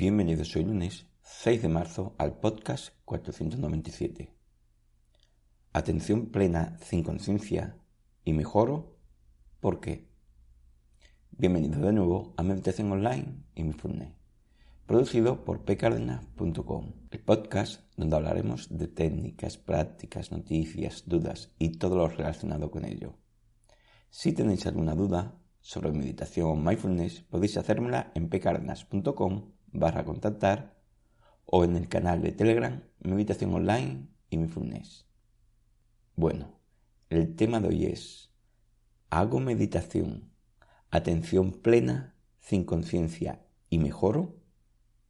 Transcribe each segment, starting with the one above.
Bienvenidos hoy lunes 6 de marzo al podcast 497. Atención plena sin conciencia y mejoro ¿por qué? Bienvenidos de nuevo a Meditación Online y mi producido por pcardenas.com, el podcast donde hablaremos de técnicas, prácticas, noticias, dudas y todo lo relacionado con ello. Si tenéis alguna duda sobre meditación o mindfulness, podéis hacérmela en pcardenas.com barra contactar o en el canal de Telegram Meditación Online y Mindfulness. Bueno, el tema de hoy es ¿Hago meditación, atención plena, sin conciencia y mejoro?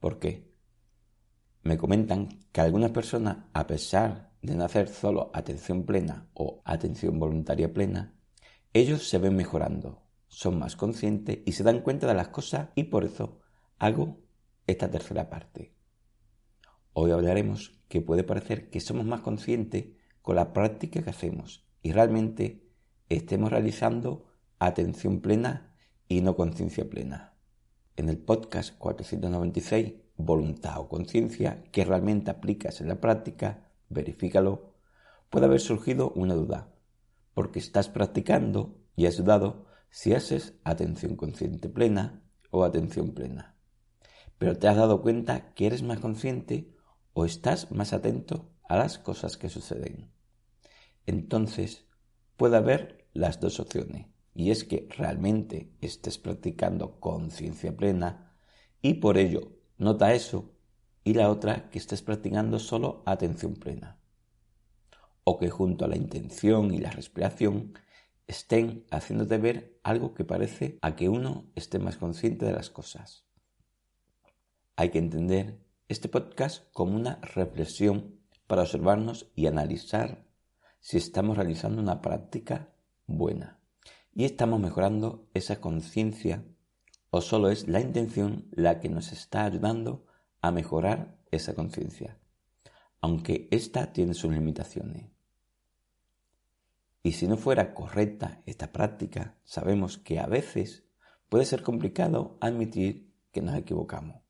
¿Por qué? Me comentan que algunas personas, a pesar de no hacer solo atención plena o atención voluntaria plena, ellos se ven mejorando, son más conscientes y se dan cuenta de las cosas y por eso hago esta tercera parte. Hoy hablaremos que puede parecer que somos más conscientes con la práctica que hacemos y realmente estemos realizando atención plena y no conciencia plena. En el podcast 496, Voluntad o Conciencia, que realmente aplicas en la práctica, verifícalo, puede haber surgido una duda, porque estás practicando y has dudado si haces atención consciente plena o atención plena pero te has dado cuenta que eres más consciente o estás más atento a las cosas que suceden. Entonces, puede haber las dos opciones, y es que realmente estés practicando conciencia plena y por ello nota eso, y la otra que estés practicando solo atención plena. O que junto a la intención y la respiración estén haciéndote ver algo que parece a que uno esté más consciente de las cosas. Hay que entender este podcast como una reflexión para observarnos y analizar si estamos realizando una práctica buena y estamos mejorando esa conciencia o solo es la intención la que nos está ayudando a mejorar esa conciencia, aunque ésta tiene sus limitaciones. Y si no fuera correcta esta práctica, sabemos que a veces puede ser complicado admitir que nos equivocamos.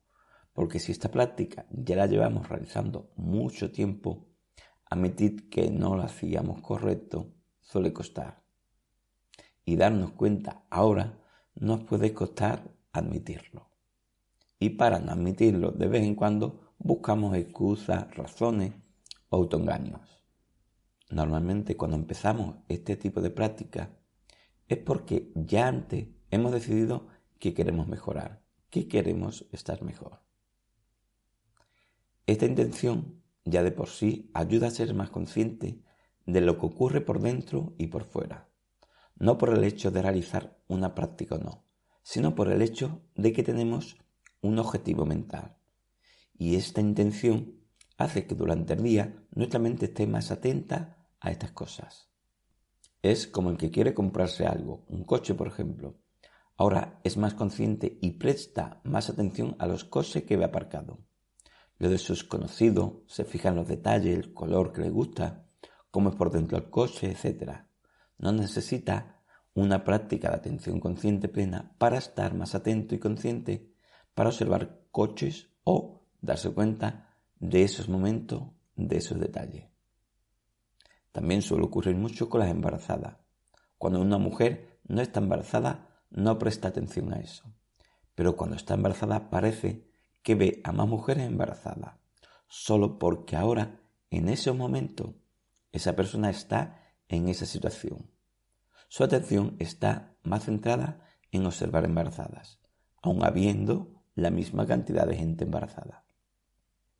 Porque si esta práctica ya la llevamos realizando mucho tiempo, admitir que no lo hacíamos correcto suele costar. Y darnos cuenta ahora nos puede costar admitirlo. Y para no admitirlo, de vez en cuando buscamos excusas, razones o autoengaños. Normalmente cuando empezamos este tipo de práctica es porque ya antes hemos decidido que queremos mejorar, que queremos estar mejor. Esta intención ya de por sí ayuda a ser más consciente de lo que ocurre por dentro y por fuera, no por el hecho de realizar una práctica o no, sino por el hecho de que tenemos un objetivo mental. Y esta intención hace que durante el día nuestra mente esté más atenta a estas cosas. Es como el que quiere comprarse algo, un coche por ejemplo. Ahora es más consciente y presta más atención a los coches que ve aparcado lo de sus conocidos, se fija en los detalles, el color que le gusta, cómo es por dentro el coche, etc. No necesita una práctica de atención consciente plena para estar más atento y consciente para observar coches o darse cuenta de esos momentos, de esos detalles. También suele ocurrir mucho con las embarazadas. Cuando una mujer no está embarazada, no presta atención a eso. Pero cuando está embarazada parece que ve a más mujeres embarazadas, solo porque ahora, en ese momento, esa persona está en esa situación. Su atención está más centrada en observar embarazadas, aun habiendo la misma cantidad de gente embarazada.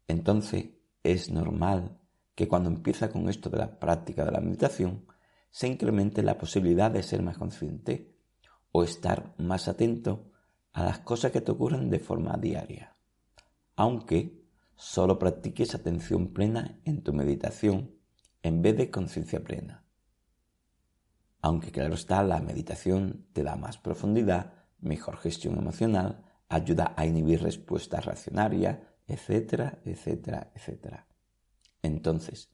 Entonces, es normal que cuando empieza con esto de la práctica de la meditación, se incremente la posibilidad de ser más consciente o estar más atento a las cosas que te ocurren de forma diaria aunque solo practiques atención plena en tu meditación en vez de conciencia plena. Aunque claro está, la meditación te da más profundidad, mejor gestión emocional, ayuda a inhibir respuestas reaccionarias, etcétera, etcétera, etcétera. Entonces,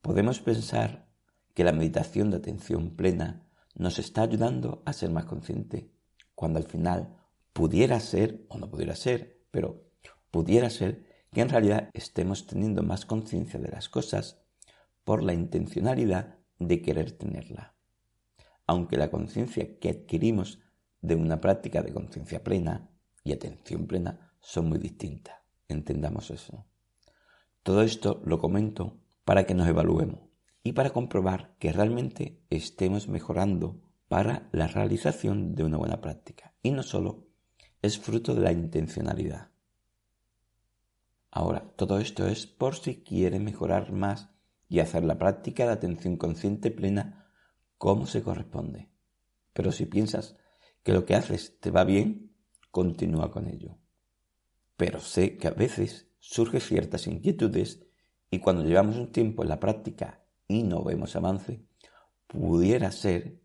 podemos pensar que la meditación de atención plena nos está ayudando a ser más consciente, cuando al final pudiera ser o no pudiera ser, pero pudiera ser que en realidad estemos teniendo más conciencia de las cosas por la intencionalidad de querer tenerla. Aunque la conciencia que adquirimos de una práctica de conciencia plena y atención plena son muy distintas. Entendamos eso. Todo esto lo comento para que nos evaluemos y para comprobar que realmente estemos mejorando para la realización de una buena práctica. Y no solo es fruto de la intencionalidad. Ahora, todo esto es por si quiere mejorar más y hacer la práctica de atención consciente plena como se corresponde. Pero si piensas que lo que haces te va bien, continúa con ello. Pero sé que a veces surgen ciertas inquietudes y cuando llevamos un tiempo en la práctica y no vemos avance, pudiera ser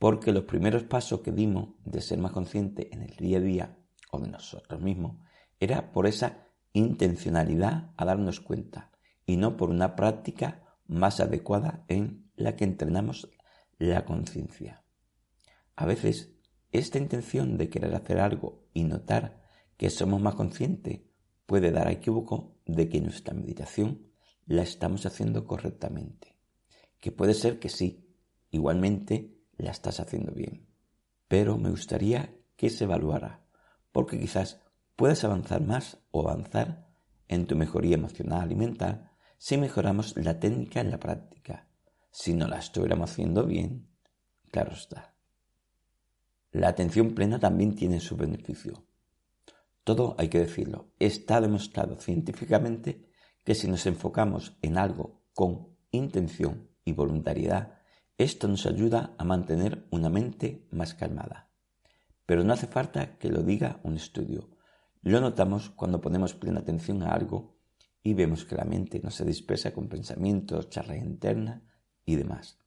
porque los primeros pasos que dimos de ser más consciente en el día a día o de nosotros mismos era por esa intencionalidad a darnos cuenta y no por una práctica más adecuada en la que entrenamos la conciencia. A veces, esta intención de querer hacer algo y notar que somos más conscientes puede dar a equívoco de que nuestra meditación la estamos haciendo correctamente. Que puede ser que sí, igualmente la estás haciendo bien. Pero me gustaría que se evaluara, porque quizás puedas avanzar más o avanzar en tu mejoría emocional y mental si mejoramos la técnica en la práctica. Si no la estuviéramos haciendo bien, claro está. La atención plena también tiene su beneficio. Todo, hay que decirlo, está demostrado científicamente que si nos enfocamos en algo con intención y voluntariedad, esto nos ayuda a mantener una mente más calmada. Pero no hace falta que lo diga un estudio. Lo notamos cuando ponemos plena atención a algo y vemos que la mente no se dispersa con pensamientos, charla interna y demás.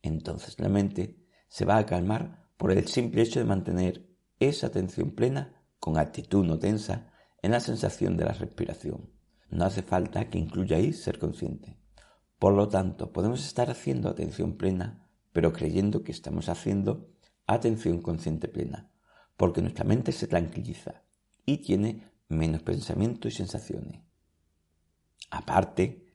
Entonces la mente se va a calmar por el simple hecho de mantener esa atención plena con actitud no tensa en la sensación de la respiración. No hace falta que incluya ahí ser consciente. Por lo tanto, podemos estar haciendo atención plena, pero creyendo que estamos haciendo atención consciente plena, porque nuestra mente se tranquiliza y tiene menos pensamientos y sensaciones. Aparte,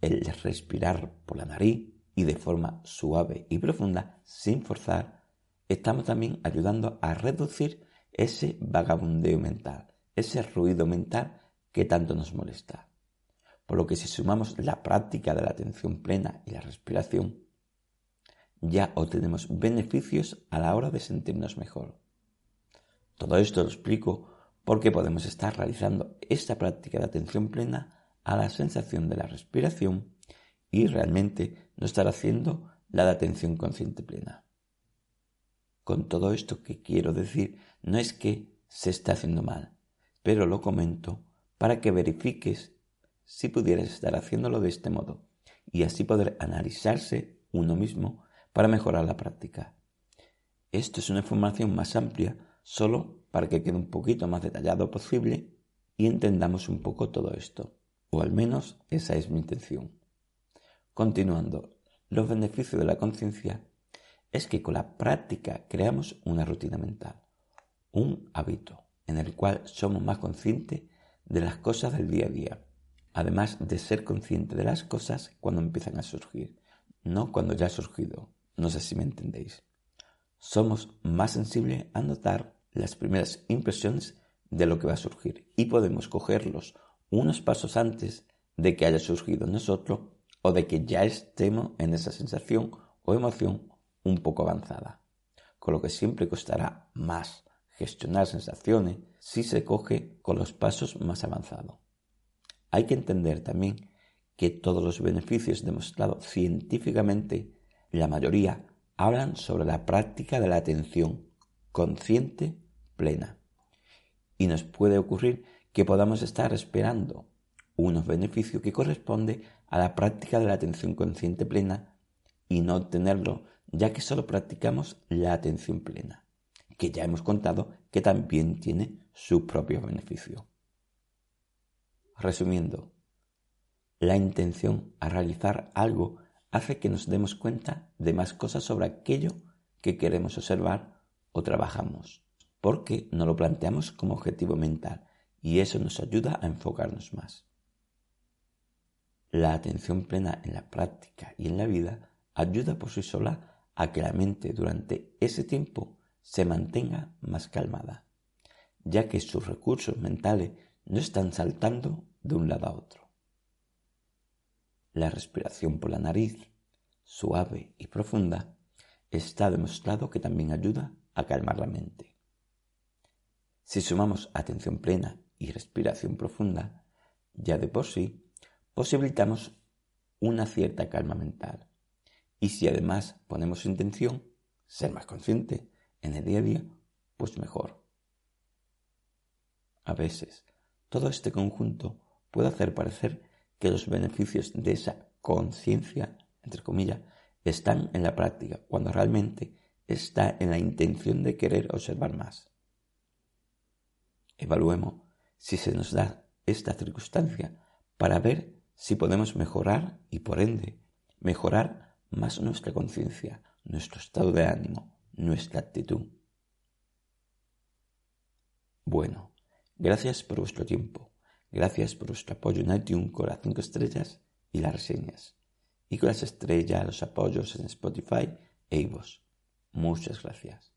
el respirar por la nariz y de forma suave y profunda, sin forzar, estamos también ayudando a reducir ese vagabundeo mental, ese ruido mental que tanto nos molesta. Por lo que si sumamos la práctica de la atención plena y la respiración, ya obtenemos beneficios a la hora de sentirnos mejor. Todo esto lo explico porque podemos estar realizando esta práctica de atención plena a la sensación de la respiración y realmente no estar haciendo la de atención consciente plena. Con todo esto que quiero decir no es que se esté haciendo mal, pero lo comento para que verifiques si pudieras estar haciéndolo de este modo y así poder analizarse uno mismo para mejorar la práctica. Esto es una información más amplia solo para que quede un poquito más detallado posible y entendamos un poco todo esto, o al menos esa es mi intención. Continuando, los beneficios de la conciencia es que con la práctica creamos una rutina mental, un hábito en el cual somos más conscientes de las cosas del día a día, además de ser conscientes de las cosas cuando empiezan a surgir, no cuando ya ha surgido, no sé si me entendéis. Somos más sensibles a notar las primeras impresiones de lo que va a surgir y podemos cogerlos unos pasos antes de que haya surgido en nosotros o de que ya estemos en esa sensación o emoción un poco avanzada. Con lo que siempre costará más gestionar sensaciones si se coge con los pasos más avanzados. Hay que entender también que todos los beneficios demostrados científicamente, la mayoría, hablan sobre la práctica de la atención consciente plena. Y nos puede ocurrir que podamos estar esperando unos beneficios que corresponde a la práctica de la atención consciente plena y no obtenerlo ya que solo practicamos la atención plena, que ya hemos contado que también tiene su propio beneficio. Resumiendo, la intención a realizar algo hace que nos demos cuenta de más cosas sobre aquello que queremos observar o trabajamos porque no lo planteamos como objetivo mental y eso nos ayuda a enfocarnos más. La atención plena en la práctica y en la vida ayuda por sí sola a que la mente durante ese tiempo se mantenga más calmada, ya que sus recursos mentales no están saltando de un lado a otro. La respiración por la nariz, suave y profunda, está demostrado que también ayuda a calmar la mente. Si sumamos atención plena y respiración profunda, ya de por sí posibilitamos una cierta calma mental. Y si además ponemos intención, ser más consciente en el día a día, pues mejor. A veces, todo este conjunto puede hacer parecer que los beneficios de esa conciencia, entre comillas, están en la práctica, cuando realmente está en la intención de querer observar más. Evaluemos si se nos da esta circunstancia para ver si podemos mejorar y por ende mejorar más nuestra conciencia, nuestro estado de ánimo, nuestra actitud. Bueno, gracias por vuestro tiempo, gracias por vuestro apoyo en iTunes con las 5 estrellas y las reseñas, y con las estrellas, los apoyos en Spotify e iVoox. Muchas gracias.